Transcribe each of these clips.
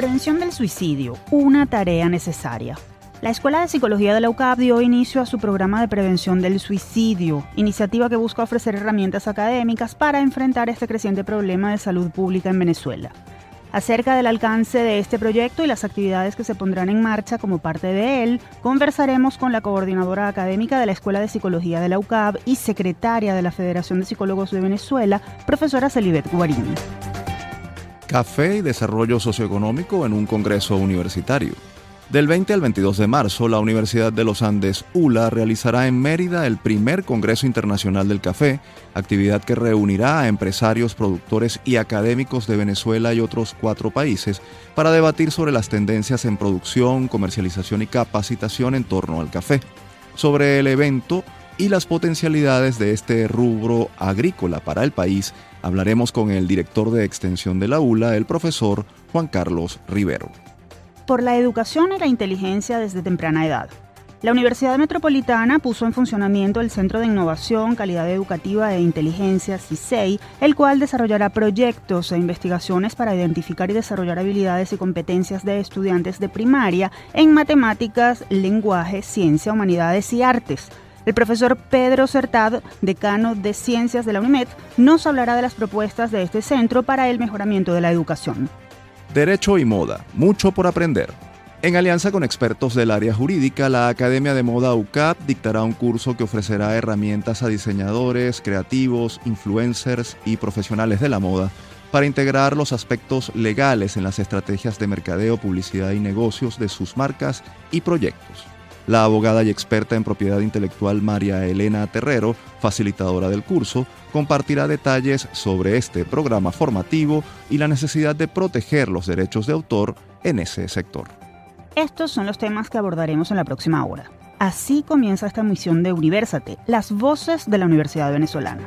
Prevención del suicidio, una tarea necesaria. La Escuela de Psicología de la UCAP dio inicio a su programa de prevención del suicidio, iniciativa que busca ofrecer herramientas académicas para enfrentar este creciente problema de salud pública en Venezuela. Acerca del alcance de este proyecto y las actividades que se pondrán en marcha como parte de él, conversaremos con la coordinadora académica de la Escuela de Psicología de la UCAP y secretaria de la Federación de Psicólogos de Venezuela, profesora Celibet Guarini. Café y desarrollo socioeconómico en un congreso universitario. Del 20 al 22 de marzo, la Universidad de los Andes, ULA, realizará en Mérida el primer Congreso Internacional del Café, actividad que reunirá a empresarios, productores y académicos de Venezuela y otros cuatro países para debatir sobre las tendencias en producción, comercialización y capacitación en torno al café. Sobre el evento y las potencialidades de este rubro agrícola para el país, hablaremos con el director de extensión de la ULA, el profesor Juan Carlos Rivero por la educación y la inteligencia desde temprana edad. La Universidad Metropolitana puso en funcionamiento el Centro de Innovación, Calidad Educativa e Inteligencia, CISEI, el cual desarrollará proyectos e investigaciones para identificar y desarrollar habilidades y competencias de estudiantes de primaria en matemáticas, lenguaje, ciencia, humanidades y artes. El profesor Pedro Certad, decano de Ciencias de la UNIMED, nos hablará de las propuestas de este centro para el mejoramiento de la educación. Derecho y Moda, mucho por aprender. En alianza con expertos del área jurídica, la Academia de Moda UCAP dictará un curso que ofrecerá herramientas a diseñadores, creativos, influencers y profesionales de la moda para integrar los aspectos legales en las estrategias de mercadeo, publicidad y negocios de sus marcas y proyectos. La abogada y experta en propiedad intelectual María Elena Terrero, facilitadora del curso, compartirá detalles sobre este programa formativo y la necesidad de proteger los derechos de autor en ese sector. Estos son los temas que abordaremos en la próxima hora. Así comienza esta misión de Universate, las voces de la Universidad Venezolana.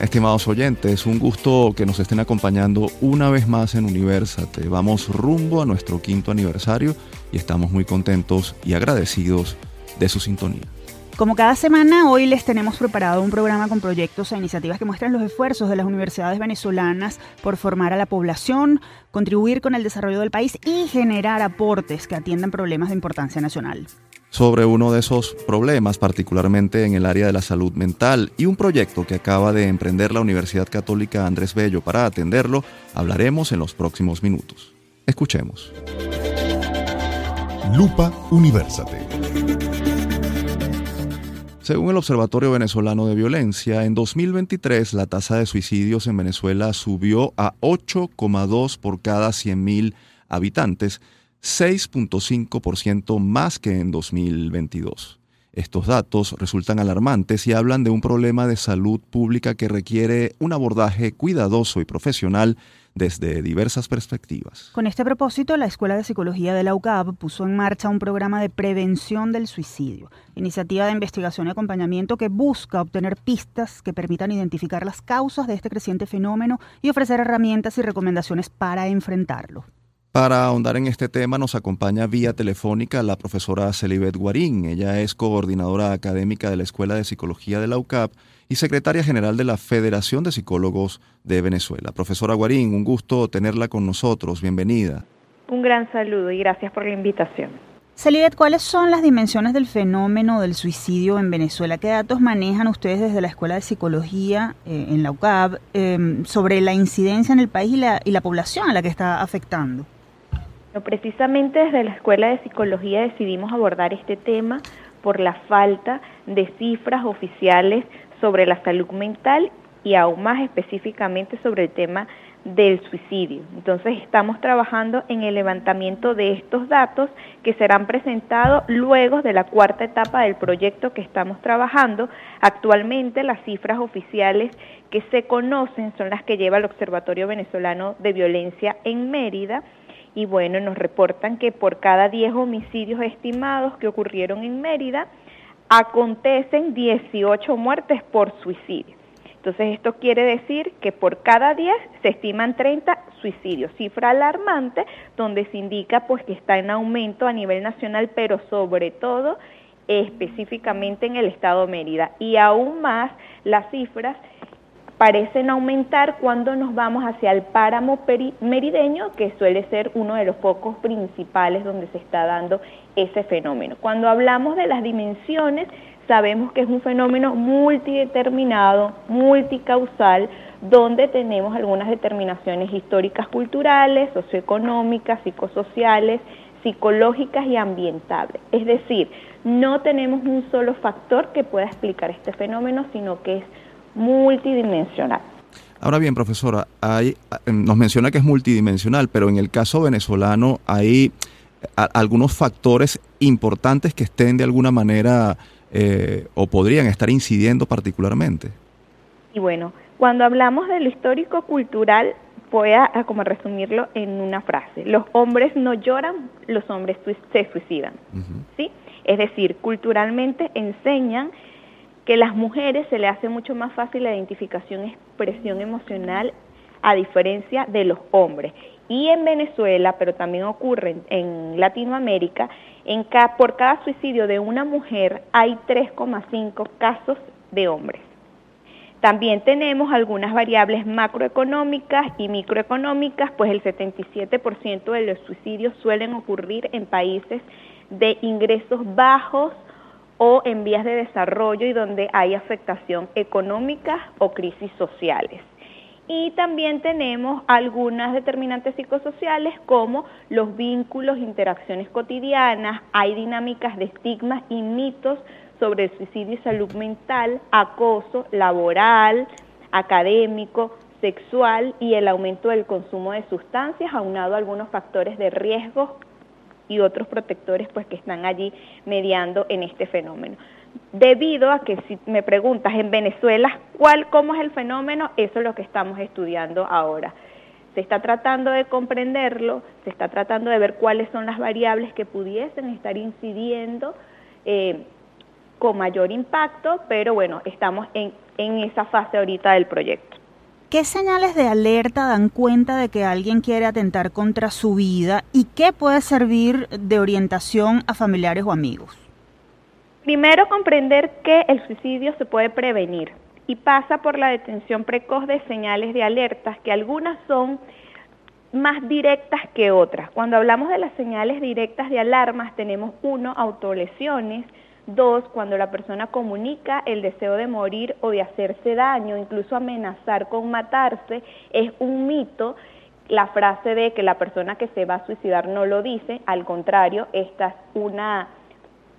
Estimados oyentes, un gusto que nos estén acompañando una vez más en Universate. Vamos rumbo a nuestro quinto aniversario y estamos muy contentos y agradecidos de su sintonía. Como cada semana, hoy les tenemos preparado un programa con proyectos e iniciativas que muestran los esfuerzos de las universidades venezolanas por formar a la población, contribuir con el desarrollo del país y generar aportes que atiendan problemas de importancia nacional sobre uno de esos problemas, particularmente en el área de la salud mental, y un proyecto que acaba de emprender la Universidad Católica Andrés Bello para atenderlo, hablaremos en los próximos minutos. Escuchemos. Lupa Universate. Según el Observatorio Venezolano de Violencia, en 2023 la tasa de suicidios en Venezuela subió a 8,2 por cada 100.000 habitantes, 6.5% más que en 2022. Estos datos resultan alarmantes y hablan de un problema de salud pública que requiere un abordaje cuidadoso y profesional desde diversas perspectivas. Con este propósito, la Escuela de Psicología de la UCAP puso en marcha un programa de prevención del suicidio, iniciativa de investigación y acompañamiento que busca obtener pistas que permitan identificar las causas de este creciente fenómeno y ofrecer herramientas y recomendaciones para enfrentarlo. Para ahondar en este tema nos acompaña vía telefónica la profesora Celibet Guarín. Ella es coordinadora académica de la Escuela de Psicología de la UCAP y secretaria general de la Federación de Psicólogos de Venezuela. Profesora Guarín, un gusto tenerla con nosotros. Bienvenida. Un gran saludo y gracias por la invitación. Celibet, ¿cuáles son las dimensiones del fenómeno del suicidio en Venezuela? ¿Qué datos manejan ustedes desde la Escuela de Psicología eh, en la UCAP em, sobre la incidencia en el país y la, y la población a la que está afectando? Precisamente desde la Escuela de Psicología decidimos abordar este tema por la falta de cifras oficiales sobre la salud mental y aún más específicamente sobre el tema del suicidio. Entonces estamos trabajando en el levantamiento de estos datos que serán presentados luego de la cuarta etapa del proyecto que estamos trabajando. Actualmente las cifras oficiales que se conocen son las que lleva el Observatorio Venezolano de Violencia en Mérida y bueno, nos reportan que por cada 10 homicidios estimados que ocurrieron en Mérida, acontecen 18 muertes por suicidio. Entonces esto quiere decir que por cada 10 se estiman 30 suicidios, cifra alarmante donde se indica pues que está en aumento a nivel nacional, pero sobre todo específicamente en el estado de Mérida y aún más las cifras parecen aumentar cuando nos vamos hacia el páramo merideño, que suele ser uno de los focos principales donde se está dando ese fenómeno. Cuando hablamos de las dimensiones, sabemos que es un fenómeno multideterminado, multicausal, donde tenemos algunas determinaciones históricas, culturales, socioeconómicas, psicosociales, psicológicas y ambientales. Es decir, no tenemos un solo factor que pueda explicar este fenómeno, sino que es multidimensional. Ahora bien, profesora, hay, nos menciona que es multidimensional, pero en el caso venezolano hay algunos factores importantes que estén de alguna manera eh, o podrían estar incidiendo particularmente? Y bueno, cuando hablamos de lo histórico cultural, voy a, como resumirlo en una frase. Los hombres no lloran, los hombres se suicidan. ¿sí? Es decir, culturalmente enseñan que las mujeres se le hace mucho más fácil la identificación expresión emocional a diferencia de los hombres. Y en Venezuela, pero también ocurre en Latinoamérica, en por cada suicidio de una mujer hay 3,5 casos de hombres. También tenemos algunas variables macroeconómicas y microeconómicas, pues el 77% de los suicidios suelen ocurrir en países de ingresos bajos o en vías de desarrollo y donde hay afectación económica o crisis sociales. Y también tenemos algunas determinantes psicosociales como los vínculos, interacciones cotidianas, hay dinámicas de estigmas y mitos sobre el suicidio y salud mental, acoso laboral, académico, sexual y el aumento del consumo de sustancias, aunado a algunos factores de riesgo y otros protectores pues que están allí mediando en este fenómeno debido a que si me preguntas en Venezuela cuál, cómo es el fenómeno, eso es lo que estamos estudiando ahora. Se está tratando de comprenderlo, se está tratando de ver cuáles son las variables que pudiesen estar incidiendo eh, con mayor impacto, pero bueno, estamos en, en esa fase ahorita del proyecto. ¿Qué señales de alerta dan cuenta de que alguien quiere atentar contra su vida y qué puede servir de orientación a familiares o amigos? Primero, comprender que el suicidio se puede prevenir y pasa por la detención precoz de señales de alertas, que algunas son más directas que otras. Cuando hablamos de las señales directas de alarmas, tenemos uno, autolesiones, dos, cuando la persona comunica el deseo de morir o de hacerse daño, incluso amenazar con matarse, es un mito. La frase de que la persona que se va a suicidar no lo dice, al contrario, esta es una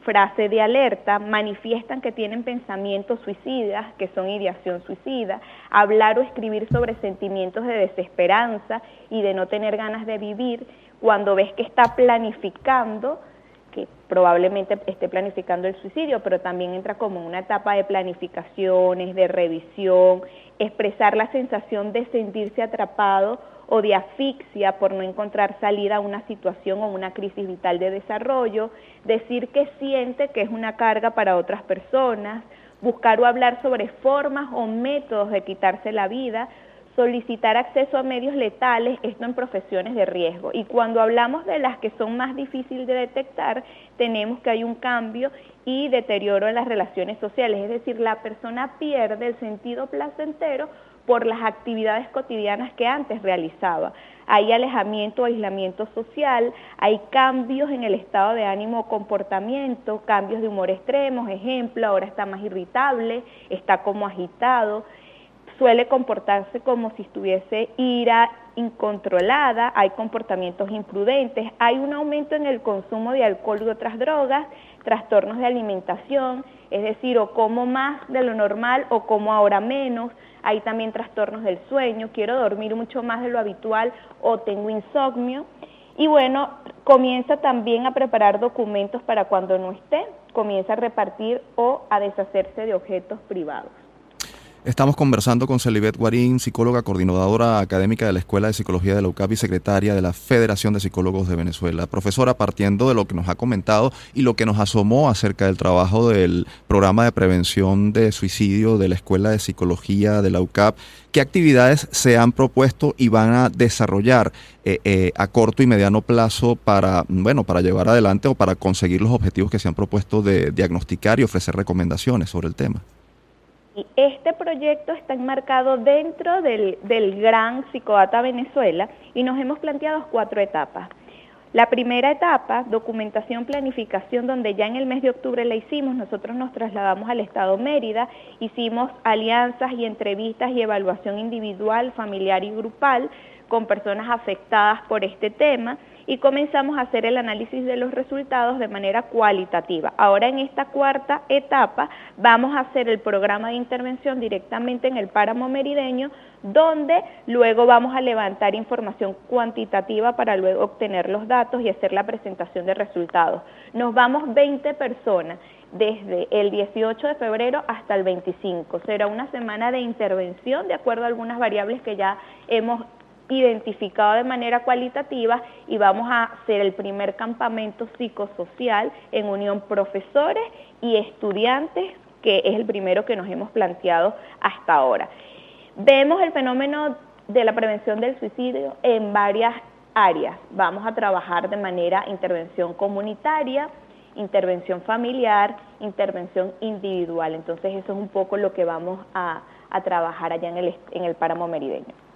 frase de alerta, manifiestan que tienen pensamientos suicidas, que son ideación suicida, hablar o escribir sobre sentimientos de desesperanza y de no tener ganas de vivir, cuando ves que está planificando, que probablemente esté planificando el suicidio, pero también entra como una etapa de planificaciones, de revisión, expresar la sensación de sentirse atrapado o de asfixia por no encontrar salida a una situación o una crisis vital de desarrollo, decir que siente que es una carga para otras personas, buscar o hablar sobre formas o métodos de quitarse la vida, solicitar acceso a medios letales, esto en profesiones de riesgo. Y cuando hablamos de las que son más difíciles de detectar, tenemos que hay un cambio y deterioro en las relaciones sociales, es decir, la persona pierde el sentido placentero por las actividades cotidianas que antes realizaba. Hay alejamiento aislamiento social, hay cambios en el estado de ánimo o comportamiento, cambios de humor extremos, ejemplo, ahora está más irritable, está como agitado, suele comportarse como si estuviese ira incontrolada, hay comportamientos imprudentes, hay un aumento en el consumo de alcohol y otras drogas, trastornos de alimentación, es decir, o como más de lo normal o como ahora menos. Hay también trastornos del sueño, quiero dormir mucho más de lo habitual o tengo insomnio. Y bueno, comienza también a preparar documentos para cuando no esté, comienza a repartir o a deshacerse de objetos privados. Estamos conversando con Celibet Guarín, psicóloga coordinadora académica de la Escuela de Psicología de la UCAP y secretaria de la Federación de Psicólogos de Venezuela. Profesora, partiendo de lo que nos ha comentado y lo que nos asomó acerca del trabajo del programa de prevención de suicidio de la Escuela de Psicología de la UCAP, ¿qué actividades se han propuesto y van a desarrollar eh, eh, a corto y mediano plazo para, bueno, para llevar adelante o para conseguir los objetivos que se han propuesto de diagnosticar y ofrecer recomendaciones sobre el tema? Este proyecto está enmarcado dentro del, del gran Psicoata Venezuela y nos hemos planteado cuatro etapas. La primera etapa, documentación, planificación, donde ya en el mes de octubre la hicimos, nosotros nos trasladamos al Estado Mérida, hicimos alianzas y entrevistas y evaluación individual, familiar y grupal con personas afectadas por este tema y comenzamos a hacer el análisis de los resultados de manera cualitativa. Ahora en esta cuarta etapa vamos a hacer el programa de intervención directamente en el páramo merideño, donde luego vamos a levantar información cuantitativa para luego obtener los datos y hacer la presentación de resultados. Nos vamos 20 personas desde el 18 de febrero hasta el 25. Será una semana de intervención de acuerdo a algunas variables que ya hemos identificado de manera cualitativa y vamos a hacer el primer campamento psicosocial en unión profesores y estudiantes, que es el primero que nos hemos planteado hasta ahora. Vemos el fenómeno de la prevención del suicidio en varias áreas. Vamos a trabajar de manera intervención comunitaria, intervención familiar, intervención individual. Entonces eso es un poco lo que vamos a, trabajar allá en el, en el páramo merideño.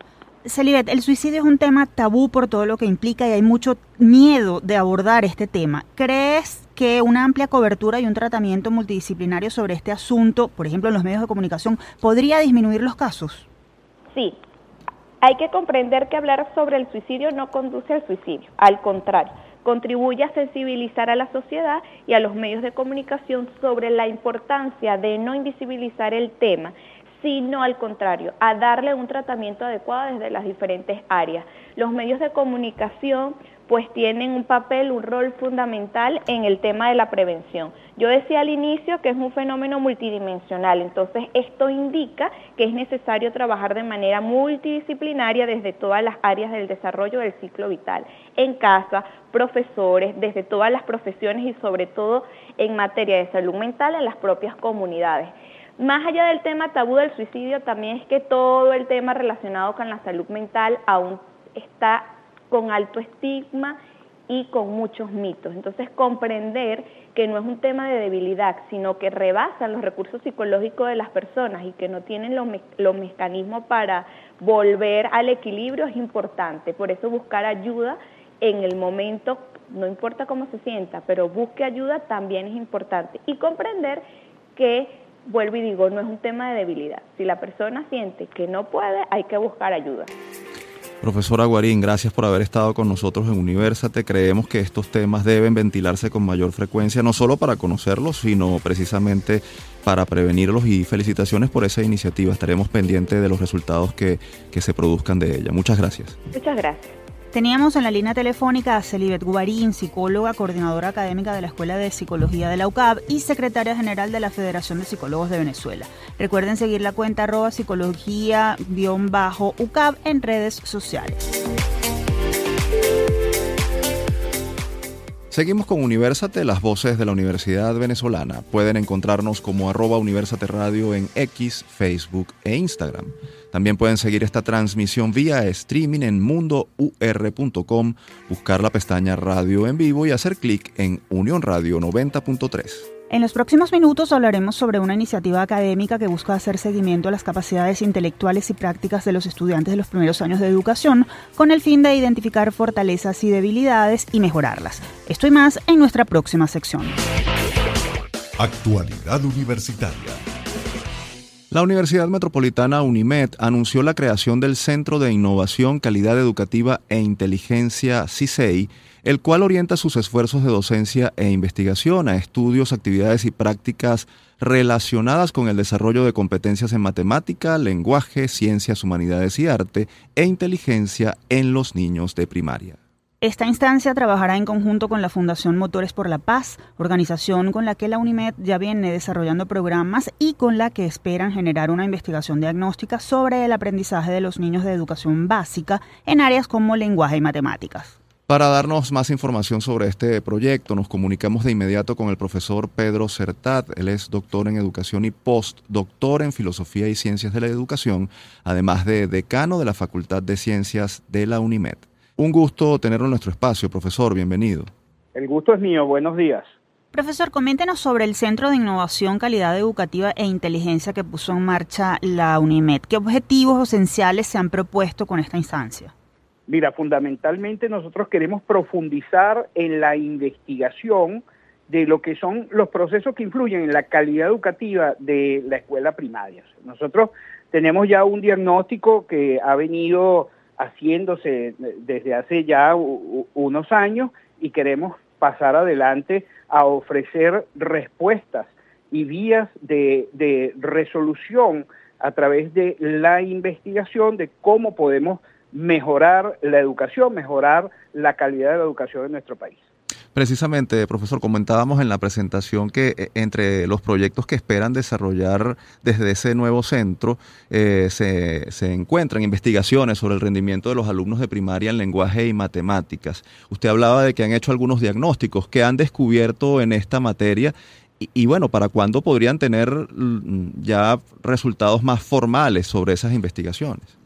Celibet, el suicidio es un tema tabú por todo lo que implica y hay mucho miedo de abordar este tema. ¿Crees que una amplia cobertura y un tratamiento multidisciplinario sobre este asunto, por ejemplo en los medios de comunicación, podría disminuir los casos? Sí. Hay que comprender que hablar sobre el suicidio no conduce al suicidio, al contrario, contribuye a sensibilizar a la sociedad y a los medios de comunicación sobre la importancia de no invisibilizar el tema sino al contrario, a darle un tratamiento adecuado desde las diferentes áreas. Los medios de comunicación pues tienen un papel, un rol fundamental en el tema de la prevención. Yo decía al inicio que es un fenómeno multidimensional, entonces esto indica que es necesario trabajar de manera multidisciplinaria desde todas las áreas del desarrollo del ciclo vital, en casa, profesores, desde todas las profesiones y sobre todo en materia de salud mental en las propias comunidades. Más allá del tema tabú del suicidio, también es que todo el tema relacionado con la salud mental aún está con alto estigma y con muchos mitos. Entonces, comprender que no es un tema de debilidad, sino que rebasan los recursos psicológicos de las personas y que no tienen los, los mecanismos para volver al equilibrio es importante. Por eso buscar ayuda en el momento, no importa cómo se sienta, pero busque ayuda también es importante. Y comprender que vuelvo y digo, no es un tema de debilidad. Si la persona siente que no puede, hay que buscar ayuda. Profesora Guarín, gracias por haber estado con nosotros en Universate. Creemos que estos temas deben ventilarse con mayor frecuencia, no solo para conocerlos, sino precisamente para prevenirlos y felicitaciones por esa iniciativa. Estaremos pendientes de los resultados que, que se produzcan de ella. Muchas gracias. Muchas gracias. Teníamos en la línea telefónica a Celibet Guarín, psicóloga, coordinadora académica de la Escuela de Psicología de la UCAB y secretaria general de la Federación de Psicólogos de Venezuela. Recuerden seguir la cuenta arroba psicología-ucab en redes sociales. Seguimos con Universate, las voces de la Universidad Venezolana. Pueden encontrarnos como arroba Universate Radio en X, Facebook e Instagram. También pueden seguir esta transmisión vía streaming en mundour.com, buscar la pestaña Radio en vivo y hacer clic en Unión Radio 90.3. En los próximos minutos hablaremos sobre una iniciativa académica que busca hacer seguimiento a las capacidades intelectuales y prácticas de los estudiantes de los primeros años de educación con el fin de identificar fortalezas y debilidades y mejorarlas. Esto y más en nuestra próxima sección. Actualidad Universitaria. La Universidad Metropolitana UNIMED anunció la creación del Centro de Innovación, Calidad Educativa e Inteligencia CISEI el cual orienta sus esfuerzos de docencia e investigación a estudios, actividades y prácticas relacionadas con el desarrollo de competencias en matemática, lenguaje, ciencias, humanidades y arte e inteligencia en los niños de primaria. Esta instancia trabajará en conjunto con la Fundación Motores por la Paz, organización con la que la UNIMED ya viene desarrollando programas y con la que esperan generar una investigación diagnóstica sobre el aprendizaje de los niños de educación básica en áreas como lenguaje y matemáticas. Para darnos más información sobre este proyecto, nos comunicamos de inmediato con el profesor Pedro Certat. Él es doctor en educación y postdoctor en filosofía y ciencias de la educación, además de decano de la Facultad de Ciencias de la UNIMED. Un gusto tenerlo en nuestro espacio, profesor. Bienvenido. El gusto es mío. Buenos días. Profesor, coméntenos sobre el Centro de Innovación, Calidad Educativa e Inteligencia que puso en marcha la UNIMED. ¿Qué objetivos esenciales se han propuesto con esta instancia? Mira, fundamentalmente nosotros queremos profundizar en la investigación de lo que son los procesos que influyen en la calidad educativa de la escuela primaria. Nosotros tenemos ya un diagnóstico que ha venido haciéndose desde hace ya unos años y queremos pasar adelante a ofrecer respuestas y vías de, de resolución a través de la investigación de cómo podemos mejorar la educación, mejorar la calidad de la educación en nuestro país. Precisamente, profesor, comentábamos en la presentación que eh, entre los proyectos que esperan desarrollar desde ese nuevo centro eh, se, se, encuentran investigaciones sobre el rendimiento de los alumnos de primaria en lenguaje y matemáticas. Usted hablaba de que han hecho algunos diagnósticos que han descubierto en esta materia y, bueno, ¿para cuándo podrían tener mm, ya resultados más formales sobre esas investigaciones?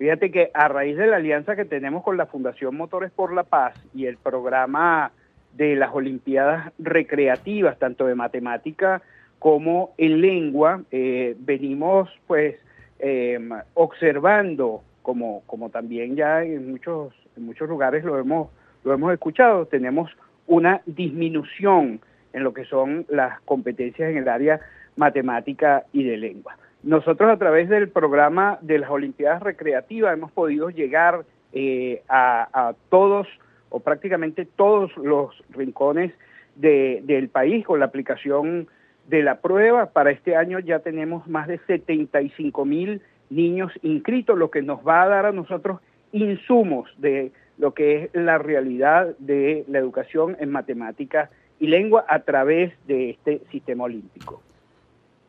Fíjate que a raíz de la alianza que tenemos con la Fundación Motores por la Paz y el programa de las Olimpiadas recreativas, tanto de matemática como en lengua, eh, venimos pues eh, observando, como, como también ya en muchos, en muchos lugares lo hemos, lo hemos escuchado, tenemos una disminución en lo que son las competencias en el área matemática y de lengua. Nosotros a través del programa de las Olimpiadas Recreativas hemos podido llegar eh, a, todos o prácticamente todos los rincones de, del país con la aplicación de la prueba. Para este año ya tenemos más de 75 mil niños inscritos, lo que nos va a dar a nosotros insumos de lo que es la realidad de la educación en matemáticas y lengua a través de este sistema olímpico.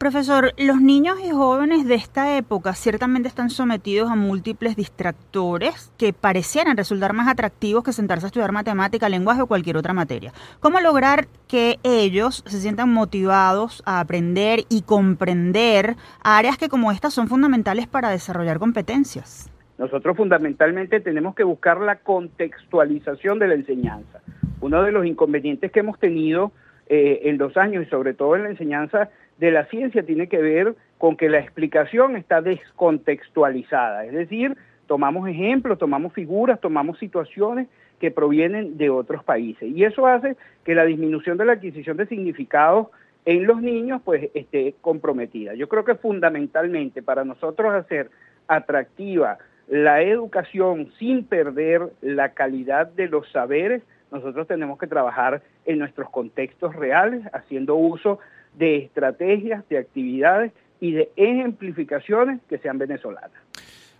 Profesor, los niños y jóvenes de esta época ciertamente están sometidos a múltiples distractores que parecieran resultar más atractivos que sentarse a estudiar matemática, lenguaje o cualquier otra materia. ¿Cómo lograr que ellos se sientan motivados a aprender y comprender áreas que como estas son fundamentales para desarrollar competencias? Nosotros fundamentalmente tenemos que buscar la contextualización de la enseñanza. Uno de los inconvenientes que hemos tenido eh, en los años y sobre todo en la enseñanza de la ciencia tiene que ver con que la explicación está descontextualizada, es decir, tomamos ejemplos, tomamos figuras, tomamos situaciones que provienen de otros países y eso hace que la disminución de la adquisición de significados en los niños pues esté comprometida. Yo creo que fundamentalmente para nosotros hacer atractiva la educación sin perder la calidad de los saberes, nosotros tenemos que trabajar en nuestros contextos reales, haciendo uso de estrategias, de actividades y de ejemplificaciones que sean venezolanas.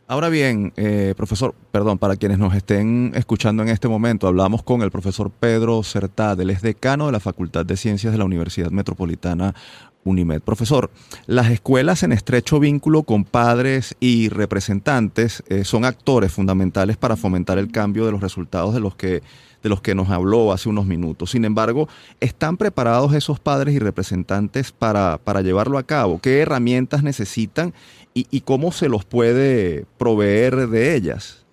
Ahora bien, eh, profesor, perdón, para quienes nos estén escuchando en este momento, hablamos con el profesor Pedro Certad, él es decano de la Facultad de Ciencias de la Universidad Metropolitana Unimed. Profesor, las escuelas en estrecho vínculo con padres y representantes eh, son actores fundamentales para fomentar el cambio de los resultados de los que de los que nos habló hace unos minutos. Sin embargo, ¿están preparados esos padres y representantes para, para llevarlo a cabo? ¿Qué herramientas necesitan y, cómo se los puede proveer de ellas?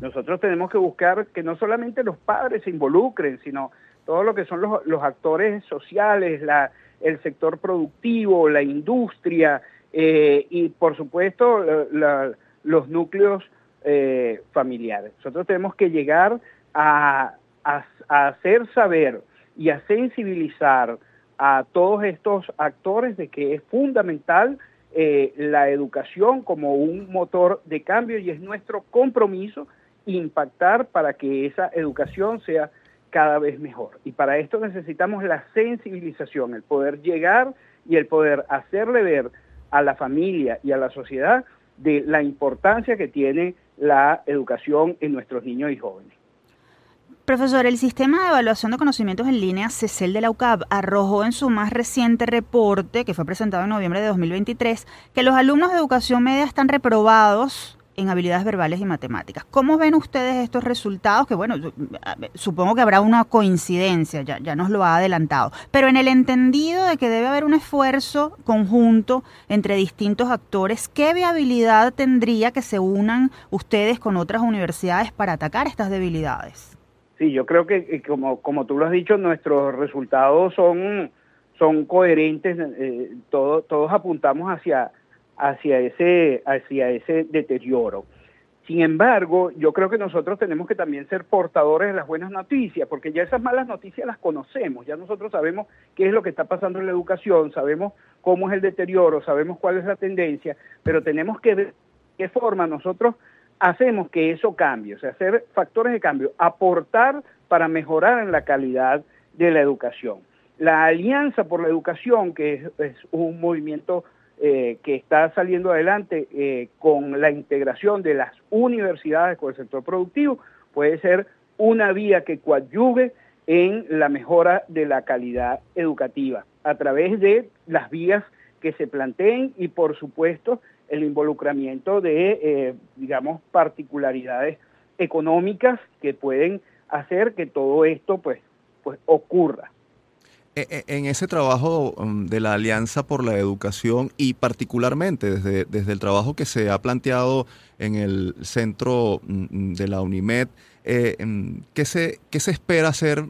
Nosotros tenemos que buscar que no solamente los padres se involucren, sino todo lo que son los, actores sociales, la, el sector productivo, la industria eh, y por supuesto los núcleos eh, familiares. Nosotros tenemos que llegar a, a, hacer saber y a sensibilizar a todos estos actores de que es fundamental eh, la educación como un motor de cambio y es nuestro compromiso impactar para que esa educación sea cada vez mejor. Y para esto necesitamos la sensibilización, el poder llegar y el poder hacerle ver a la familia y a la sociedad de la importancia que tiene la educación en nuestros niños y jóvenes. Profesor, el sistema de evaluación de conocimientos en línea CECEL de la UCAP arrojó en su más reciente reporte, que fue presentado en noviembre de 2023, que los alumnos de educación media están reprobados en habilidades verbales y matemáticas. ¿Cómo ven ustedes estos resultados? Que bueno, supongo que habrá una coincidencia, ya, ya nos lo ha adelantado, pero en el entendido de que debe haber un esfuerzo conjunto entre distintos actores, ¿qué viabilidad tendría que se unan ustedes con otras universidades para atacar estas debilidades? Sí, yo creo que eh, como, como tú lo has dicho, nuestros resultados son, son coherentes, eh, todos apuntamos hacia, hacia, ese, hacia ese deterioro. Sin embargo, yo creo que nosotros tenemos que también ser portadores de las buenas noticias, porque ya esas malas noticias las conocemos, ya nosotros sabemos qué es lo que está pasando en la educación, sabemos cómo es el deterioro, sabemos cuál es la tendencia, pero tenemos que ver qué forma nosotros hacemos que eso cambie, o sea, hacer factores de cambio, aportar para mejorar en la calidad de la educación. La Alianza por la Educación, que es, un movimiento eh, que está saliendo adelante eh, con la integración de las universidades con el sector productivo, puede ser una vía que coadyuve en la mejora de la calidad educativa a través de las vías que se planteen y, por supuesto, el involucramiento de, eh, digamos, particularidades económicas que pueden hacer que todo esto, pues, pues ocurra. E, e, en ese trabajo um, de la Alianza por la Educación y particularmente desde, desde el trabajo que se ha planteado en el centro mm, de la UNIMED, eh, mm, ¿qué, se, ¿qué se espera hacer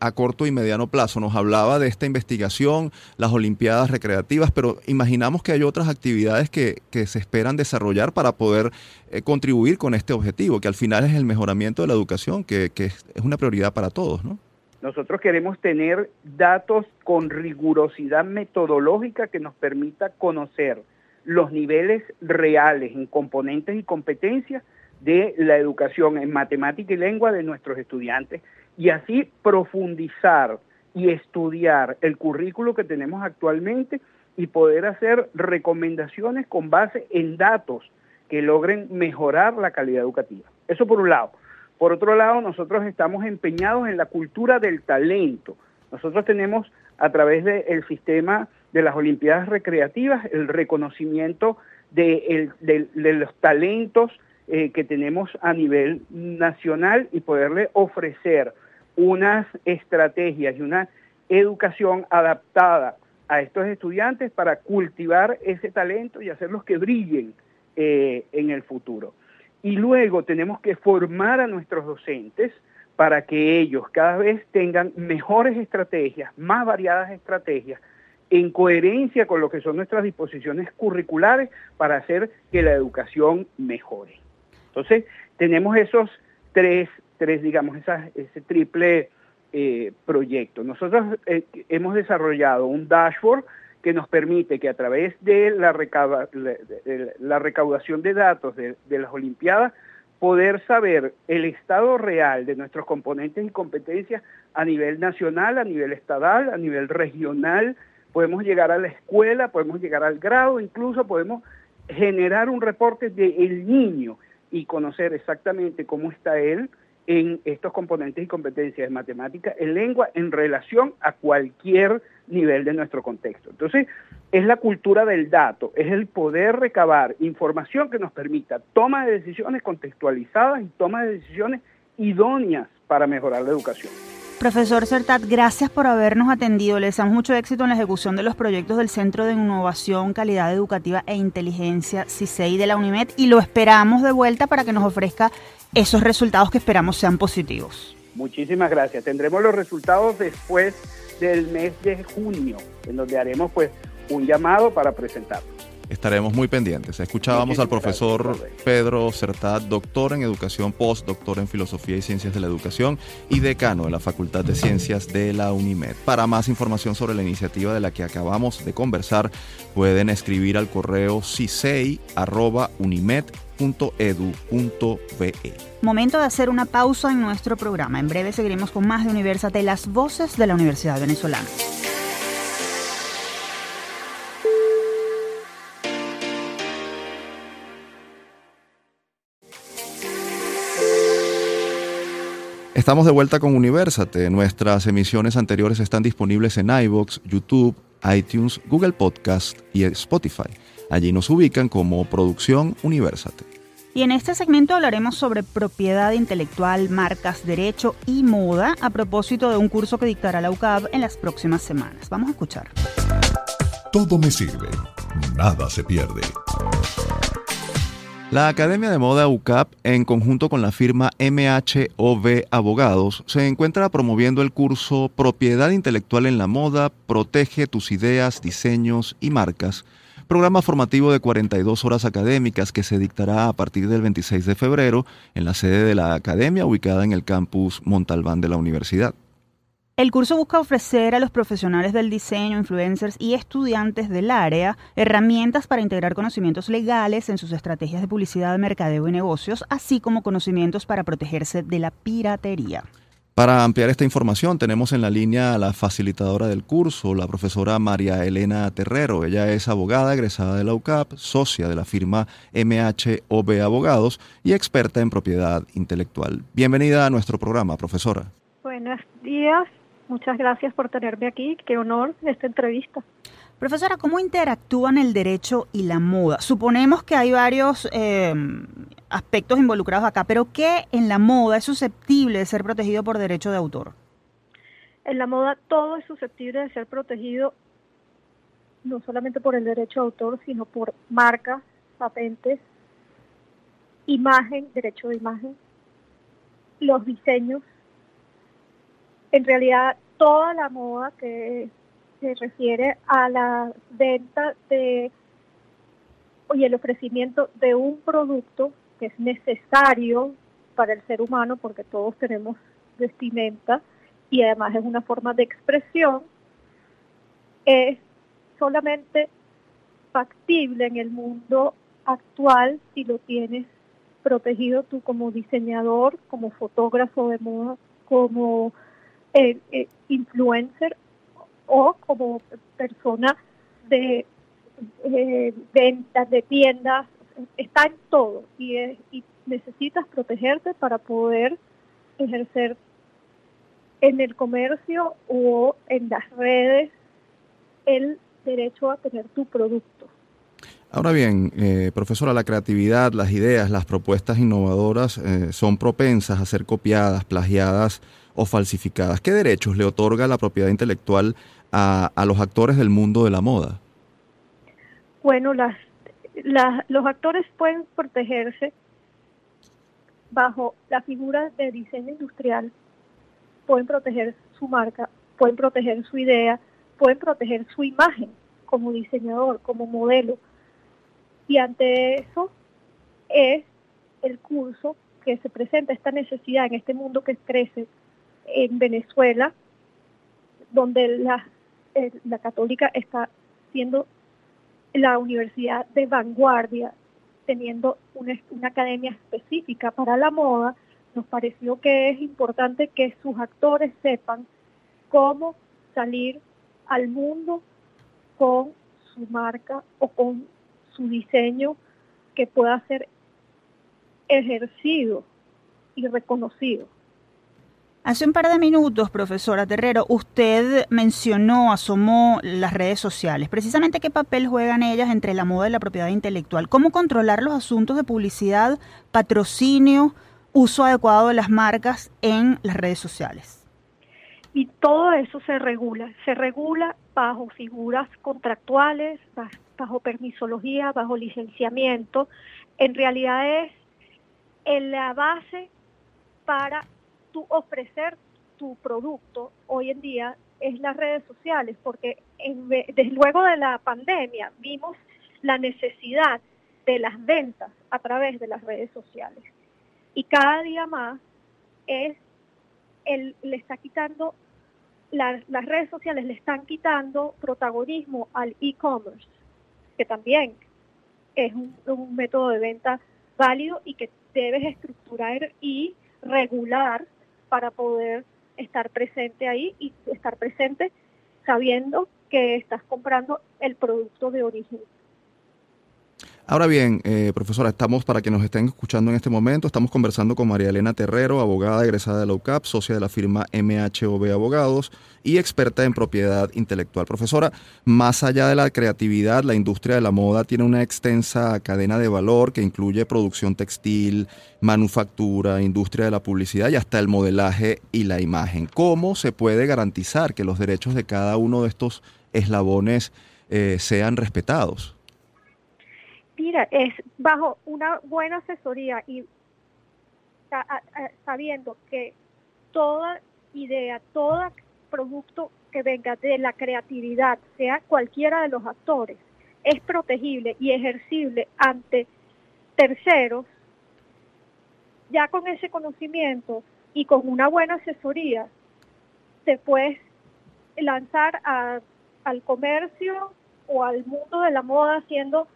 a corto y mediano plazo. Nos hablaba de esta investigación, las Olimpiadas recreativas, pero imaginamos que hay otras actividades que, se esperan desarrollar para poder eh, contribuir con este objetivo, que al final es el mejoramiento de la educación, que, es una prioridad para todos, ¿no? Nosotros queremos tener datos con rigurosidad metodológica que nos permita conocer los niveles reales en componentes y competencias de la educación en matemática y lengua de nuestros estudiantes y así profundizar y estudiar el currículo que tenemos actualmente y poder hacer recomendaciones con base en datos que logren mejorar la calidad educativa. Eso por un lado. Por otro lado, nosotros estamos empeñados en la cultura del talento. Nosotros tenemos a través del sistema de las Olimpiadas Recreativas el reconocimiento de, los talentos eh, que tenemos a nivel nacional y poderle ofrecer unas estrategias y una educación adaptada a estos estudiantes para cultivar ese talento y hacerlos que brillen eh, en el futuro. Y luego tenemos que formar a nuestros docentes para que ellos cada vez tengan mejores estrategias, más variadas estrategias, en coherencia con lo que son nuestras disposiciones curriculares para hacer que la educación mejore. Entonces, tenemos esos tres tres, digamos, ese triple eh, proyecto. Nosotros eh, hemos desarrollado un dashboard que nos permite que a través de la, la recaudación de datos de, las Olimpiadas poder saber el estado real de nuestros componentes y competencias a nivel nacional, a nivel estatal, a nivel regional, podemos llegar a la escuela, podemos llegar al grado, incluso podemos generar un reporte del niño y conocer exactamente cómo está él, en estos componentes y competencias de matemática en lengua en relación a cualquier nivel de nuestro contexto. Entonces, es la cultura del dato, es el poder recabar información que nos permita toma de decisiones contextualizadas y toma de decisiones idóneas para mejorar la educación. Profesor Sertat, gracias por habernos atendido. Les deseamos mucho éxito en la ejecución de los proyectos del Centro de Innovación, Calidad Educativa e Inteligencia CISEI de la UNIMED y lo esperamos de vuelta para que nos ofrezca esos resultados que esperamos sean positivos. Muchísimas gracias. Tendremos los resultados después del mes de junio, en donde haremos pues un llamado para presentarlos. Estaremos muy pendientes. Escuchábamos al profesor Pedro Certat, doctor en educación, postdoctor en filosofía y ciencias de la educación y decano de la Facultad de Ciencias de la UNIMED. Para más información sobre la iniciativa de la que acabamos de conversar, pueden escribir al correo cisei.unimed.com Momento de hacer una pausa en nuestro programa. En breve seguiremos con más de Universate, las voces de la Universidad Venezolana. Estamos de vuelta con Universate. Nuestras emisiones anteriores están disponibles en iVoox, YouTube, iTunes, Google Podcast y Spotify. Allí nos ubican como Producción Universate. Y en este segmento hablaremos sobre propiedad intelectual, marcas, derecho y moda a propósito de un curso que dictará la UCAB en las próximas semanas. Vamos a escuchar. Todo me sirve, nada se pierde. La Academia de Moda UCAP, en conjunto con la firma MHOV Abogados, se encuentra promoviendo el curso Propiedad Intelectual en la Moda, Protege tus ideas, diseños y marcas, programa formativo de 42 horas académicas que se dictará a partir del 26 de febrero en la sede de la Academia ubicada en el campus Montalbán de la Universidad. El curso busca ofrecer a los profesionales del diseño, influencers y estudiantes del área herramientas para integrar conocimientos legales en sus estrategias de publicidad, mercadeo y negocios, así como conocimientos para protegerse de la piratería. Para ampliar esta información tenemos en la línea a la facilitadora del curso, la profesora María Elena Terrero. Ella es abogada egresada de la UCAP, socia de la firma MHOB Abogados y experta en propiedad intelectual. Bienvenida a nuestro programa, profesora. Buenos días, Muchas gracias por tenerme aquí. Qué honor esta entrevista. Profesora, ¿cómo interactúan el derecho y la moda? Suponemos que hay varios eh, aspectos involucrados acá, pero ¿qué en la moda es susceptible de ser protegido por derecho de autor? En la moda todo es susceptible de ser protegido no solamente por el derecho de autor, sino por marcas, patentes, imagen, derecho de imagen, los diseños en realidad toda la moda que se refiere a la venta de y el ofrecimiento de un producto que es necesario para el ser humano porque todos tenemos vestimenta y además es una forma de expresión, es solamente factible en el mundo actual si lo tienes protegido tú como diseñador, como fotógrafo de moda, como eh, eh, influencer o como persona de eh, ventas, de tiendas, está en todo y, y necesitas protegerte para poder ejercer en el comercio o en las redes el derecho a tener tu producto. Ahora bien, eh, profesora, la creatividad, las ideas, las propuestas innovadoras son propensas a ser copiadas, plagiadas o falsificadas. ¿Qué derechos le otorga la propiedad intelectual a, los actores del mundo de la moda? Bueno, las, los actores pueden protegerse bajo la figura de diseño industrial, pueden proteger su marca, pueden proteger su idea, pueden proteger su imagen como diseñador, como modelo. Y ante eso es el curso que se presenta esta necesidad en este mundo que crece en Venezuela, donde la, eh, la católica está siendo la universidad de vanguardia, teniendo una, una academia específica para la moda, nos pareció que es importante que sus actores sepan cómo salir al mundo con su marca o con su diseño que pueda ser ejercido y reconocido. Hace un par de minutos, profesora Terrero, usted mencionó, asomó las redes sociales. Precisamente qué papel juegan ellas entre la moda y la propiedad intelectual. ¿Cómo controlar los asuntos de publicidad, patrocinio, uso adecuado de las marcas en las redes sociales? Y todo eso se regula. Se regula bajo figuras contractuales, bajo permisología, bajo licenciamiento. En realidad es en la base para ofrecer tu producto hoy en día es las redes sociales, porque desde luego de la pandemia vimos la necesidad de las ventas a través de las redes sociales. Y cada día más es el, le está quitando, las redes sociales le están quitando protagonismo al e-commerce, que también es un método de venta válido y que debes estructurar y regular para poder estar presente ahí y estar presente sabiendo que estás comprando el producto de origen Ahora bien, eh, profesora, estamos, para que nos estén escuchando en este momento, estamos conversando con María Elena Terrero, abogada egresada de la UCAP, socia de la firma MHOB Abogados y experta en propiedad intelectual. Profesora, más allá de la creatividad, la industria de la moda tiene una extensa cadena de valor que incluye producción textil, manufactura, industria de la publicidad y hasta el modelaje y la imagen. ¿Cómo se puede garantizar que los derechos de cada uno de estos eslabones eh, sean respetados? Mira, es bajo una buena asesoría y sabiendo que toda idea, todo producto que venga de la creatividad, sea cualquiera de los actores, es protegible y ejercible ante terceros, ya con ese conocimiento y con una buena asesoría, te puedes lanzar al comercio o al mundo de la moda haciendo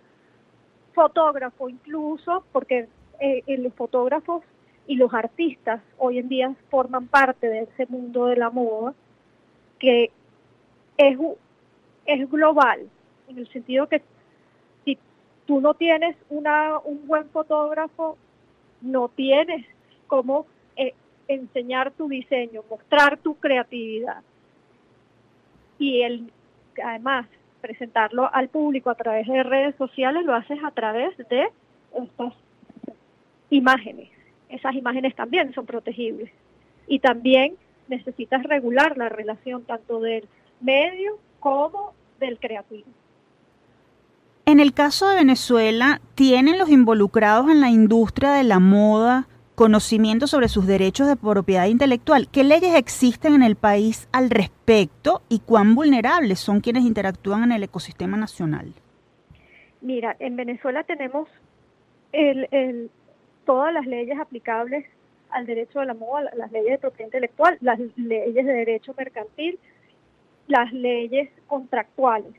fotógrafo incluso, porque eh, los fotógrafos y los artistas hoy en día forman parte de ese mundo de la moda que es, es global, en el sentido que si tú no tienes una, un buen fotógrafo, no tienes cómo eh, enseñar tu diseño, mostrar tu creatividad. Y el, además, presentarlo al público a través de redes sociales, lo haces a través de estas imágenes. Esas imágenes también son protegibles. Y también necesitas regular la relación tanto del medio como del creativo. En el caso de Venezuela, ¿tienen los involucrados en la industria de la moda conocimiento sobre sus derechos de propiedad intelectual. ¿Qué leyes existen en el país al respecto y cuán vulnerables son quienes interactúan en el ecosistema nacional? Mira, en Venezuela tenemos el, todas las leyes aplicables al derecho de la moda, las leyes de propiedad intelectual, las leyes de derecho mercantil, las leyes contractuales.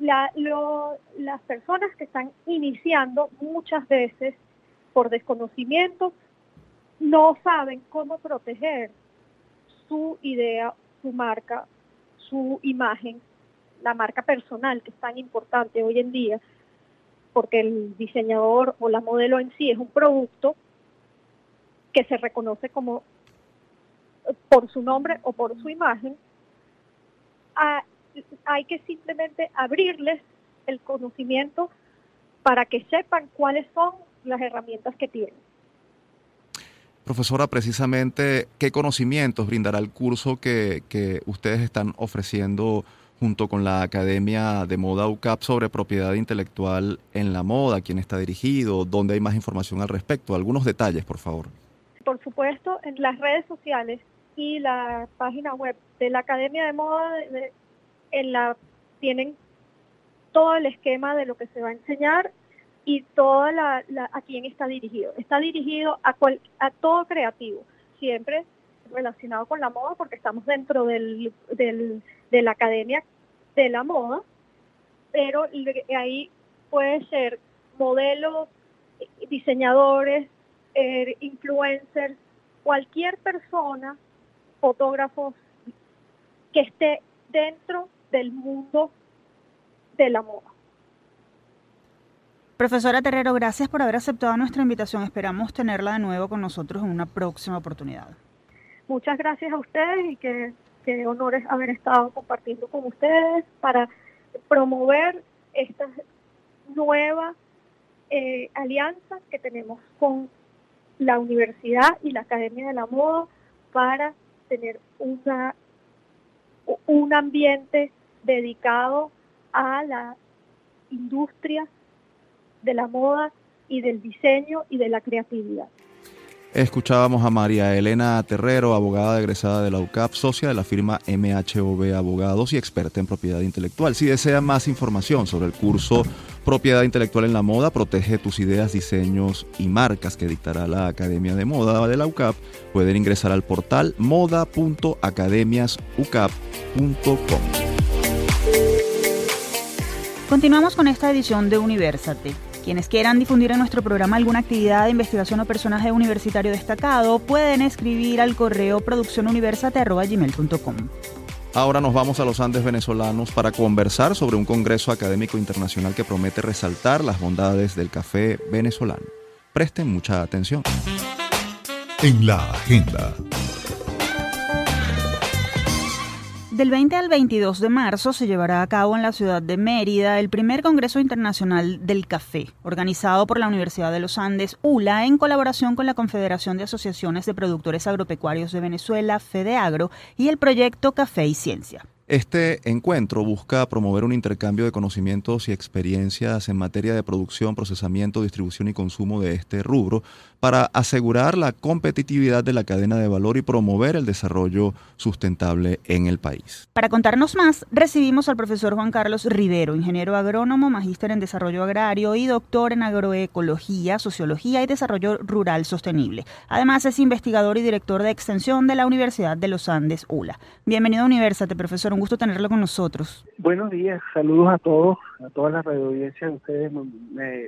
las personas que están iniciando muchas veces por desconocimiento, no saben cómo proteger su idea, su marca, su imagen, la marca personal, que es tan importante hoy en día, porque el diseñador o la modelo en sí es un producto que se reconoce como por su nombre o por su imagen, hay que simplemente abrirles el conocimiento para que sepan cuáles son las herramientas que tienen. Profesora, precisamente, ¿qué conocimientos brindará el curso que, ustedes están ofreciendo junto con la Academia de Moda UCAP sobre propiedad intelectual en la moda? ¿Quién está dirigido? ¿Dónde hay más información al respecto? Algunos detalles, por favor. Por supuesto, en las redes sociales y la página web de la Academia de Moda en la tienen todo el esquema de lo que se va a enseñar y toda la, a quién está dirigido. Está dirigido a, cual, a todo creativo, siempre relacionado con la moda porque estamos dentro del, de la academia de la moda, pero ahí puede ser modelos, diseñadores, er, influencers, cualquier persona, fotógrafos que esté dentro del mundo de la moda. Profesora Terrero, gracias por haber aceptado nuestra invitación. Esperamos tenerla de nuevo con nosotros en una próxima oportunidad. Muchas gracias a ustedes y que, que honores haber estado compartiendo con ustedes para promover estas nuevas eh, alianzas que tenemos con la universidad y la Academia de la Moda para tener un ambiente dedicado a la industria de la moda y del diseño y de la creatividad. Escuchábamos a María Elena Terrero, abogada egresada de la UCAP, socia de la firma MHOB Abogados y experta en propiedad intelectual. Si desea más información sobre el curso Propiedad Intelectual en la Moda, protege tus ideas, diseños y marcas que dictará la Academia de Moda de la UCAP, pueden ingresar al portal moda.academiasucap.com. Continuamos con esta edición de Universate. Quienes quieran difundir en nuestro programa alguna actividad de investigación o personaje universitario destacado pueden escribir al correo produccionuniversate.gmail.com. Ahora nos vamos a los Andes venezolanos para conversar sobre un congreso académico internacional que promete resaltar las bondades del café venezolano. Presten mucha atención. En la agenda. Del 20 al 22 de marzo se llevará a cabo en la ciudad de Mérida el primer Congreso Internacional del Café, organizado por la Universidad de los Andes, ULA, en colaboración con la Confederación de Asociaciones de Productores Agropecuarios de Venezuela, FEDEAGRO, y el proyecto Café y Ciencia. Este encuentro busca promover un intercambio de conocimientos y experiencias en materia de producción, procesamiento, distribución y consumo de este rubro para asegurar la competitividad de la cadena de valor y promover el desarrollo sustentable en el país. Para contarnos más, recibimos al profesor Juan Carlos Rivero, ingeniero agrónomo, magíster en desarrollo agrario y doctor en agroecología, sociología y desarrollo rural sostenible. Además, es investigador y director de extensión de la Universidad de los Andes, ULA. Bienvenido a Universate, profesor un gusto tenerlo con nosotros. Buenos días, saludos a todos, a todas las radioaudiencias de ustedes.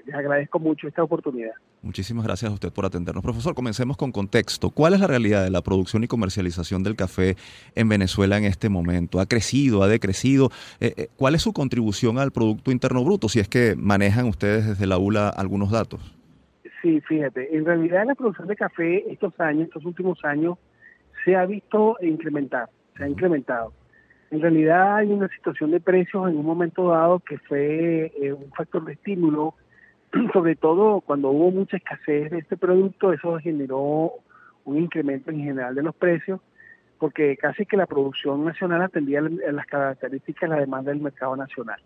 les agradezco mucho esta oportunidad. Muchísimas gracias a usted por atendernos. Profesor, comencemos con contexto. ¿Cuál es la realidad de la producción y comercialización del café en Venezuela en este momento? ¿Ha crecido? ¿Ha decrecido? Eh, eh, ¿Cuál es su contribución al Producto Interno Bruto, si es que manejan ustedes desde la ULA algunos datos? Sí, fíjate, en realidad la producción de café estos años, estos últimos años, se ha visto incrementar, se ha incrementado. En realidad hay una situación de precios en un momento dado que fue eh, un factor de estímulo, sobre todo cuando hubo mucha escasez de este producto, eso generó un incremento en general de los precios, porque casi que la producción nacional atendía las características de la demanda del mercado nacional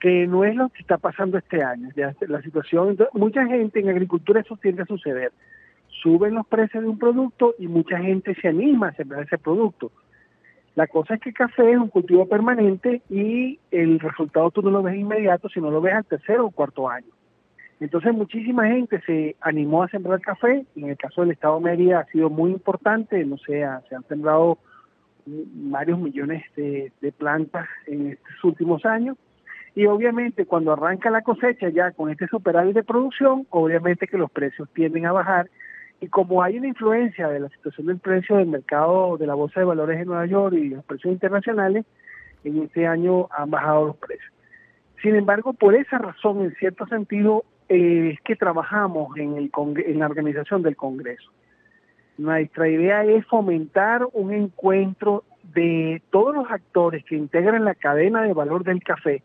que no es lo que está pasando este año. Ya la situación, mucha gente en agricultura eso tiende a suceder. Suben los precios de un producto y mucha gente se anima a sembrar ese producto. La cosa es que café es un cultivo permanente y el resultado tú no lo ves inmediato, sino lo ves al tercero o cuarto año. Entonces muchísima gente se animó a sembrar café, en el caso del Estado de Mérida ha sido muy importante, no sé, se han sembrado varios millones de, de plantas en estos últimos años y obviamente cuando arranca la cosecha ya con este superávit de producción, obviamente que los precios tienden a bajar y como hay una influencia de la situación del precio del mercado de la Bolsa de Valores de Nueva York y los precios internacionales, en este año han bajado los precios. Sin embargo, por esa razón, en cierto sentido, eh, es que trabajamos en, el en la organización del Congreso. Nuestra idea es fomentar un encuentro de todos los actores que integran la cadena de valor del café,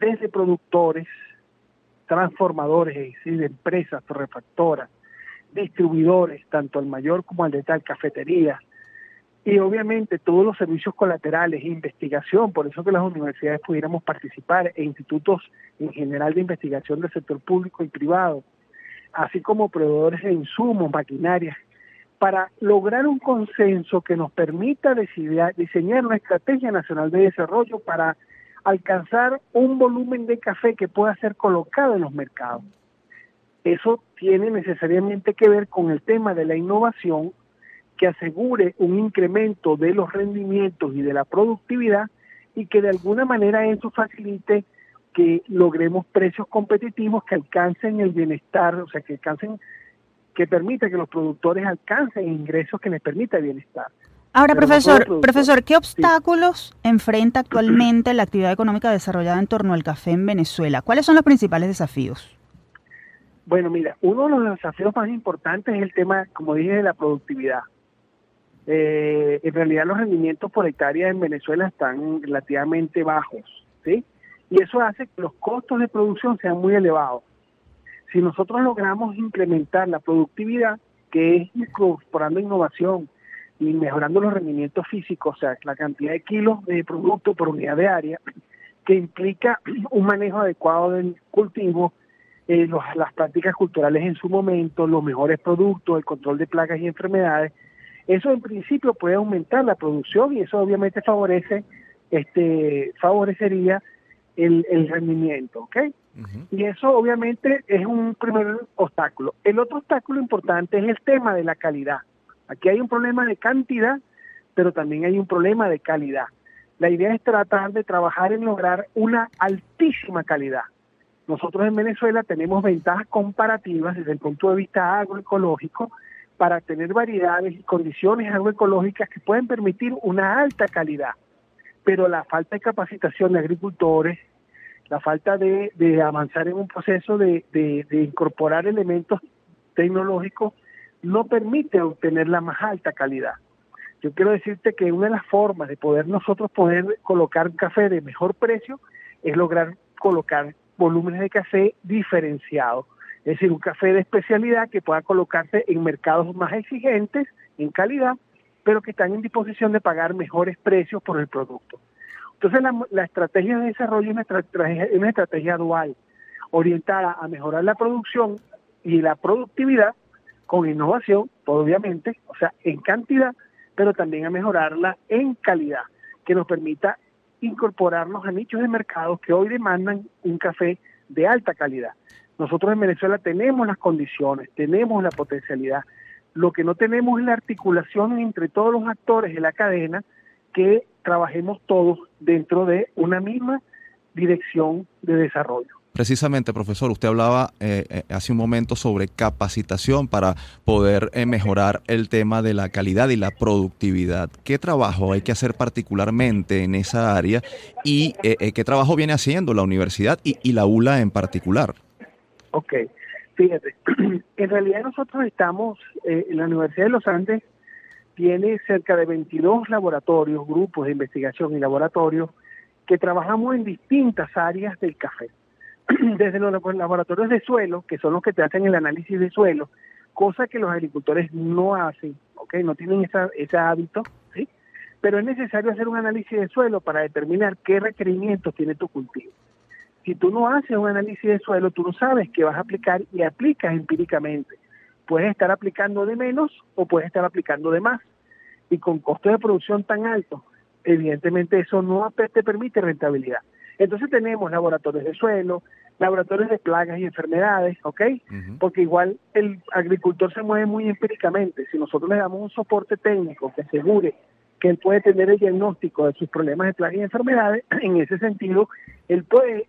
desde productores, transformadores, es decir, empresas, torrefactoras, distribuidores, tanto al mayor como al de tal, cafetería, y obviamente todos los servicios colaterales, investigación, por eso que las universidades pudiéramos participar, e institutos en general de investigación del sector público y privado, así como proveedores de insumos, maquinarias, para lograr un consenso que nos permita diseñar una estrategia nacional de desarrollo para alcanzar un volumen de café que pueda ser colocado en los mercados. Eso tiene necesariamente que ver con el tema de la innovación que asegure un incremento de los rendimientos y de la productividad y que de alguna manera eso facilite que logremos precios competitivos que alcancen el bienestar, o sea, que alcancen, que permita que los productores alcancen ingresos que les permita el bienestar. Ahora, profesor, profesor, ¿qué obstáculos enfrenta actualmente la actividad económica desarrollada en torno al café en Venezuela? ¿Cuáles son los principales desafíos? Bueno, mira, uno de los desafíos más importantes es el tema, como dije, de la productividad. Eh, en realidad los rendimientos por hectárea en Venezuela están relativamente bajos, ¿sí? Y eso hace que los costos de producción sean muy elevados. Si nosotros logramos incrementar la productividad, que es incorporando innovación y mejorando los rendimientos físicos, o sea, la cantidad de kilos de producto por unidad de área, que implica un manejo adecuado del cultivo, eh, las prácticas culturales en su momento, los mejores productos, el control de plagas y enfermedades. Eso en principio puede aumentar la producción y eso obviamente favorece, este, favorecería el, rendimiento, ¿ok? Y eso obviamente es un primer obstáculo. El otro obstáculo importante es el tema de la calidad. Aquí hay un problema de cantidad, pero también hay un problema de calidad. La idea es tratar de trabajar en lograr una altísima calidad nosotros en Venezuela tenemos ventajas comparativas desde el punto de vista agroecológico para tener variedades y condiciones agroecológicas que pueden permitir una alta calidad. Pero la falta de capacitación de agricultores, la falta de, avanzar en un proceso de, de incorporar elementos tecnológicos no permite obtener la más alta calidad. Yo quiero decirte que una de las formas de poder nosotros poder colocar un café de mejor precio es lograr colocar volúmenes de café diferenciados. Es decir, un café de especialidad que pueda colocarse en mercados más exigentes en calidad, pero que están en disposición de pagar mejores precios por el producto. Entonces, la, estrategia de desarrollo es una estrategia, una estrategia dual, orientada a mejorar la producción y la productividad con innovación, obviamente, o sea, en cantidad, pero también a mejorarla en calidad, que nos permita incorporarnos a nichos de mercados que hoy demandan un café de alta calidad. Nosotros en Venezuela tenemos las condiciones, tenemos la potencialidad. Lo que no tenemos es la articulación entre todos los actores de la cadena que trabajemos todos dentro de una misma dirección de desarrollo. Precisamente, profesor, usted hablaba eh, eh, hace un momento sobre capacitación para poder eh, mejorar el tema de la calidad y la productividad. ¿Qué trabajo hay que hacer particularmente en esa área y qué trabajo viene haciendo la universidad y, y, la ULA en particular? Ok, fíjate, en realidad nosotros estamos, en la Universidad de los Andes tiene cerca de 22 laboratorios, grupos de investigación y laboratorios que trabajamos en distintas áreas del café desde los laboratorios de suelo, que son los que te hacen el análisis de suelo, cosa que los agricultores no hacen, ¿ok? No tienen esa, ese hábito, ¿sí? Pero es necesario hacer un análisis de suelo para determinar qué requerimientos tiene tu cultivo. Si tú no haces un análisis de suelo, tú no sabes qué vas a aplicar y aplicas empíricamente. Puedes estar aplicando de menos o puedes estar aplicando de más. Y con costos de producción tan altos, evidentemente eso no te permite rentabilidad. Entonces tenemos laboratorios de suelo, laboratorios de plagas y enfermedades, ¿ok? Porque igual el agricultor se mueve muy empíricamente. Si nosotros le damos un soporte técnico que asegure que él puede tener el diagnóstico de sus problemas de plagas y enfermedades, en ese sentido, él puede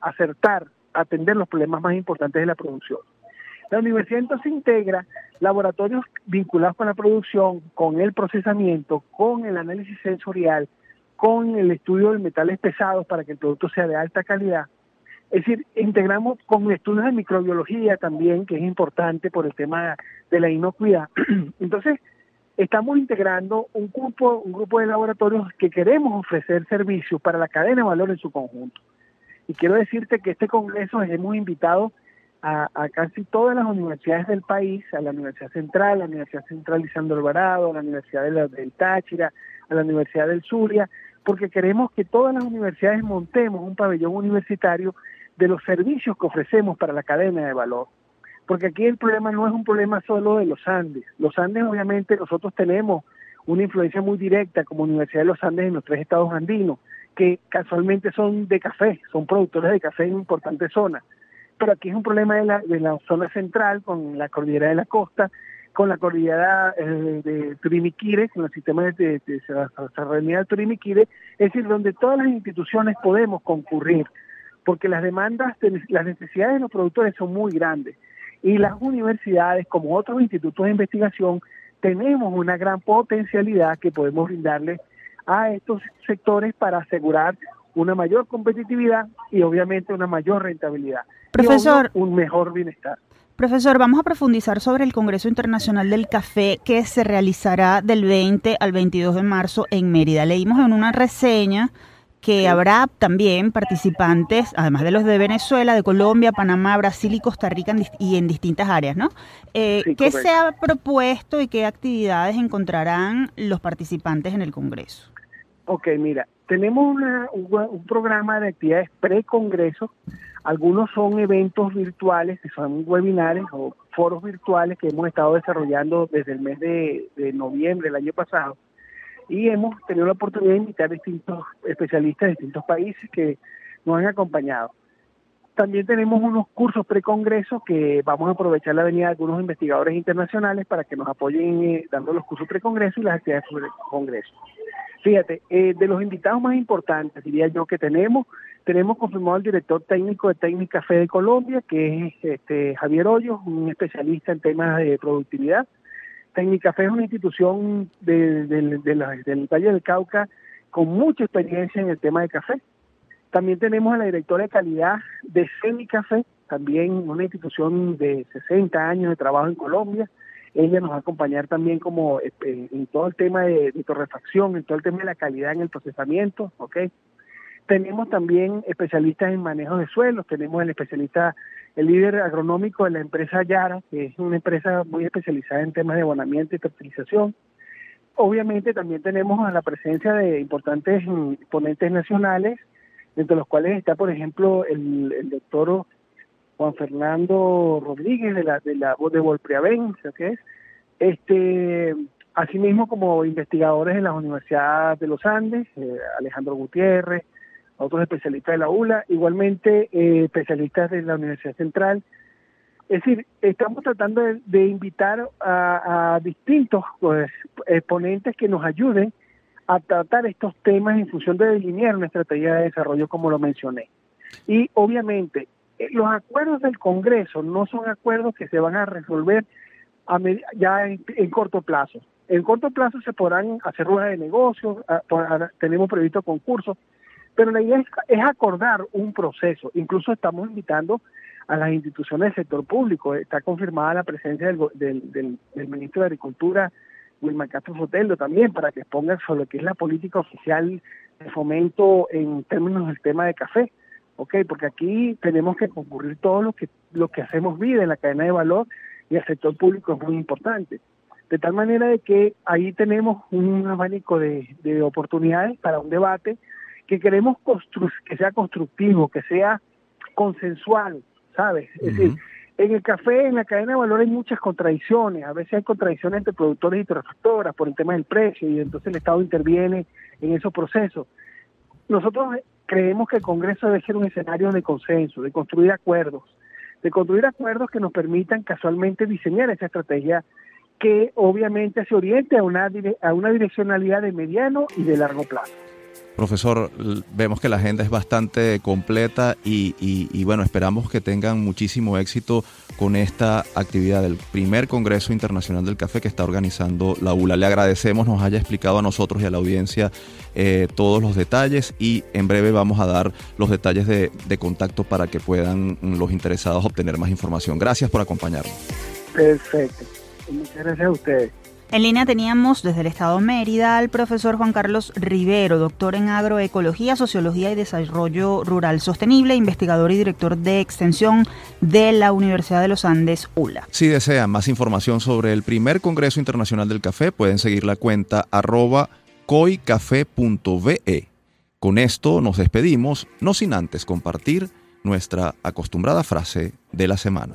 acertar, atender los problemas más importantes de la producción. La universidad entonces integra laboratorios vinculados con la producción, con el procesamiento, con el análisis sensorial, con el estudio de metales pesados para que el producto sea de alta calidad. Es decir, integramos con estudios de microbiología también, que es importante por el tema de la inocuidad. Entonces, estamos integrando un grupo, un grupo de laboratorios que queremos ofrecer servicios para la cadena de valor en su conjunto. Y quiero decirte que este congreso hemos invitado a, casi todas las universidades del país, a la Universidad Central, a la Universidad Central Lisandro Alvarado, a la Universidad del Táchira, a la Universidad del Zulia, porque queremos que todas las universidades montemos un pabellón universitario de los servicios que ofrecemos para la cadena de valor. Porque aquí el problema no es un problema solo de los Andes. Los Andes obviamente nosotros tenemos una influencia muy directa como Universidad de los Andes en los tres estados andinos, que casualmente son de café, son productores de café en importantes zonas. Pero aquí es un problema de la, de la zona central con la cordillera de la costa, con la cordillera eh, de Turimiquire, con el sistema de, de, de, Turimiquire, es decir, donde todas las instituciones podemos concurrir, porque las demandas, las necesidades de los productores son muy grandes. Y las universidades, como otros institutos de investigación, tenemos una gran potencialidad que podemos brindarle a estos sectores para asegurar una mayor competitividad y obviamente una mayor rentabilidad. Profesor, un mejor bienestar. Profesor, vamos a profundizar sobre el Congreso Internacional del Café que se realizará del 20 al 22 de marzo en Mérida. Leímos en una reseña que habrá también participantes, además de los de Venezuela, de Colombia, Panamá, Brasil y Costa Rica y en distintas áreas, ¿no? Eh, ¿Qué se ha propuesto y qué actividades encontrarán los participantes en el Congreso? Ok, mira, tenemos un, programa de actividades pre-congreso algunos son eventos virtuales, que son webinares o foros virtuales que hemos estado desarrollando desde el mes de, noviembre del año pasado. Y hemos tenido la oportunidad de invitar a distintos especialistas de distintos países que nos han acompañado. También tenemos unos cursos pre-congreso que vamos a aprovechar la venida de algunos investigadores internacionales para que nos apoyen eh, dando los cursos pre-congreso y las actividades sobre congreso. Fíjate, eh, de los invitados más importantes, diría yo, que tenemos, tenemos confirmado el director técnico de Técnica Fe de Colombia, que es este, Javier Hoyos, un especialista en temas de productividad. Técnica Fe es una institución de, del Valle del Cauca con mucha experiencia en el tema de café. También tenemos a la directora de calidad de Semicafé, también una institución de 60 años de trabajo en Colombia. Ella nos va a acompañar también como este, en todo el tema de, de torrefacción, en todo el tema de la calidad en el procesamiento, ¿ok? Tenemos también especialistas en manejo de suelos, tenemos el especialista, el líder agronómico de la empresa Yara, que es una empresa muy especializada en temas de abonamiento y fertilización. Obviamente también tenemos a la presencia de importantes ponentes nacionales, entre los cuales está, por ejemplo, el, doctor Juan Fernando Rodríguez de la de la de Volpriaven, que es este asimismo como investigadores en las universidades de los Andes, eh, Alejandro Gutiérrez, otros especialistas de la ULA, igualmente eh, especialistas de la Universidad Central. Es decir, estamos tratando de, invitar a, distintos pues, exponentes que nos ayuden a tratar estos temas en función de delinear una estrategia de desarrollo como lo mencioné. Y obviamente, eh, los acuerdos del Congreso no son acuerdos que se van a resolver ya en, corto plazo. En corto plazo se podrán hacer ruedas de negocios, tenemos previsto concursos, pero la idea es, acordar un proceso. Incluso estamos invitando a las instituciones del sector público. Está confirmada la presencia del, ministro de Agricultura, Wilmar Castro Soteldo, también, para que exponga sobre lo que es la política oficial de fomento en términos del tema de café. ¿ok? Porque aquí tenemos que concurrir todo lo que, lo que hacemos vida en la cadena de valor y el sector público es muy importante. De tal manera de que ahí tenemos un abanico de, de oportunidades para un debate que queremos que sea constructivo, que sea consensual, ¿sabes? Es decir, en el café, en la cadena de valor hay muchas contradicciones, a veces hay contradicciones entre productores y torrefactoras por el tema del precio y entonces el Estado interviene en esos procesos. Nosotros creemos que el Congreso debe ser un escenario de consenso, de construir acuerdos, de construir acuerdos que nos permitan casualmente diseñar esa estrategia que obviamente se oriente a una, a una direccionalidad de mediano y de largo plazo. Profesor, vemos que la agenda es bastante completa y, bueno, esperamos que tengan muchísimo éxito con esta actividad del primer Congreso Internacional del Café que está organizando la ULA. Le agradecemos, nos haya explicado a nosotros y a la audiencia eh, todos los detalles y en breve vamos a dar los detalles de, de contacto para que puedan los interesados obtener más información. Gracias por acompañarnos. Perfecto. Muchas gracias a ustedes. En línea teníamos desde el Estado Mérida al profesor Juan Carlos Rivero, doctor en agroecología, sociología y desarrollo rural sostenible, investigador y director de extensión de la Universidad de los Andes, ULA. Si desean más información sobre el primer Congreso Internacional del Café, pueden seguir la cuenta arroba coicafe.ve. Con esto nos despedimos, no sin antes compartir nuestra acostumbrada frase de la semana.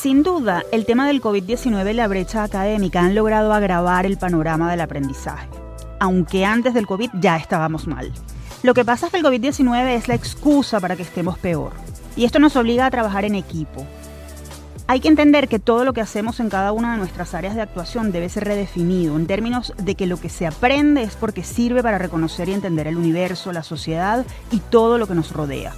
Sin duda, el tema del COVID-19 y la brecha académica han logrado agravar el panorama del aprendizaje, aunque antes del COVID ya estábamos mal. Lo que pasa es que el COVID-19 es la excusa para que estemos peor, y esto nos obliga a trabajar en equipo. Hay que entender que todo lo que hacemos en cada una de nuestras áreas de actuación debe ser redefinido en términos de que lo que se aprende es porque sirve para reconocer y entender el universo, la sociedad y todo lo que nos rodea.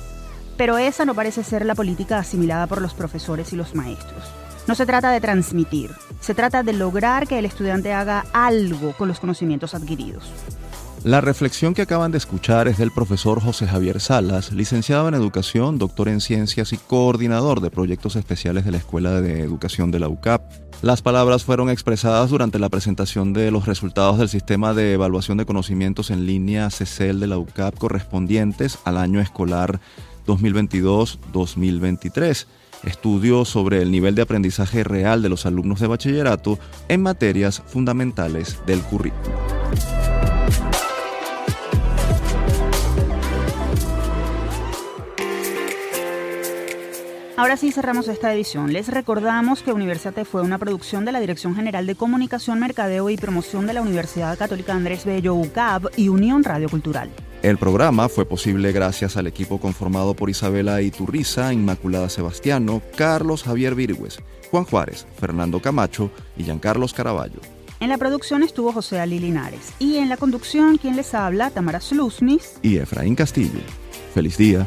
Pero esa no parece ser la política asimilada por los profesores y los maestros. No se trata de transmitir, se trata de lograr que el estudiante haga algo con los conocimientos adquiridos. La reflexión que acaban de escuchar es del profesor José Javier Salas, licenciado en Educación, doctor en Ciencias y coordinador de proyectos especiales de la Escuela de Educación de la UCAP. Las palabras fueron expresadas durante la presentación de los resultados del sistema de evaluación de conocimientos en línea CECEL de la UCAP correspondientes al año escolar 2022-2023, estudio sobre el nivel de aprendizaje real de los alumnos de bachillerato en materias fundamentales del currículo. Ahora sí cerramos esta edición. Les recordamos que Universitate fue una producción de la Dirección General de Comunicación, Mercadeo y Promoción de la Universidad Católica Andrés Bello UCAB y Unión Radio Cultural. El programa fue posible gracias al equipo conformado por Isabela Iturriza, Inmaculada Sebastiano, Carlos Javier Virgües, Juan Juárez, Fernando Camacho y Giancarlos Caraballo. En la producción estuvo José Ali Linares y en la conducción quien les habla, Tamara Slusnis y Efraín Castillo. Feliz día.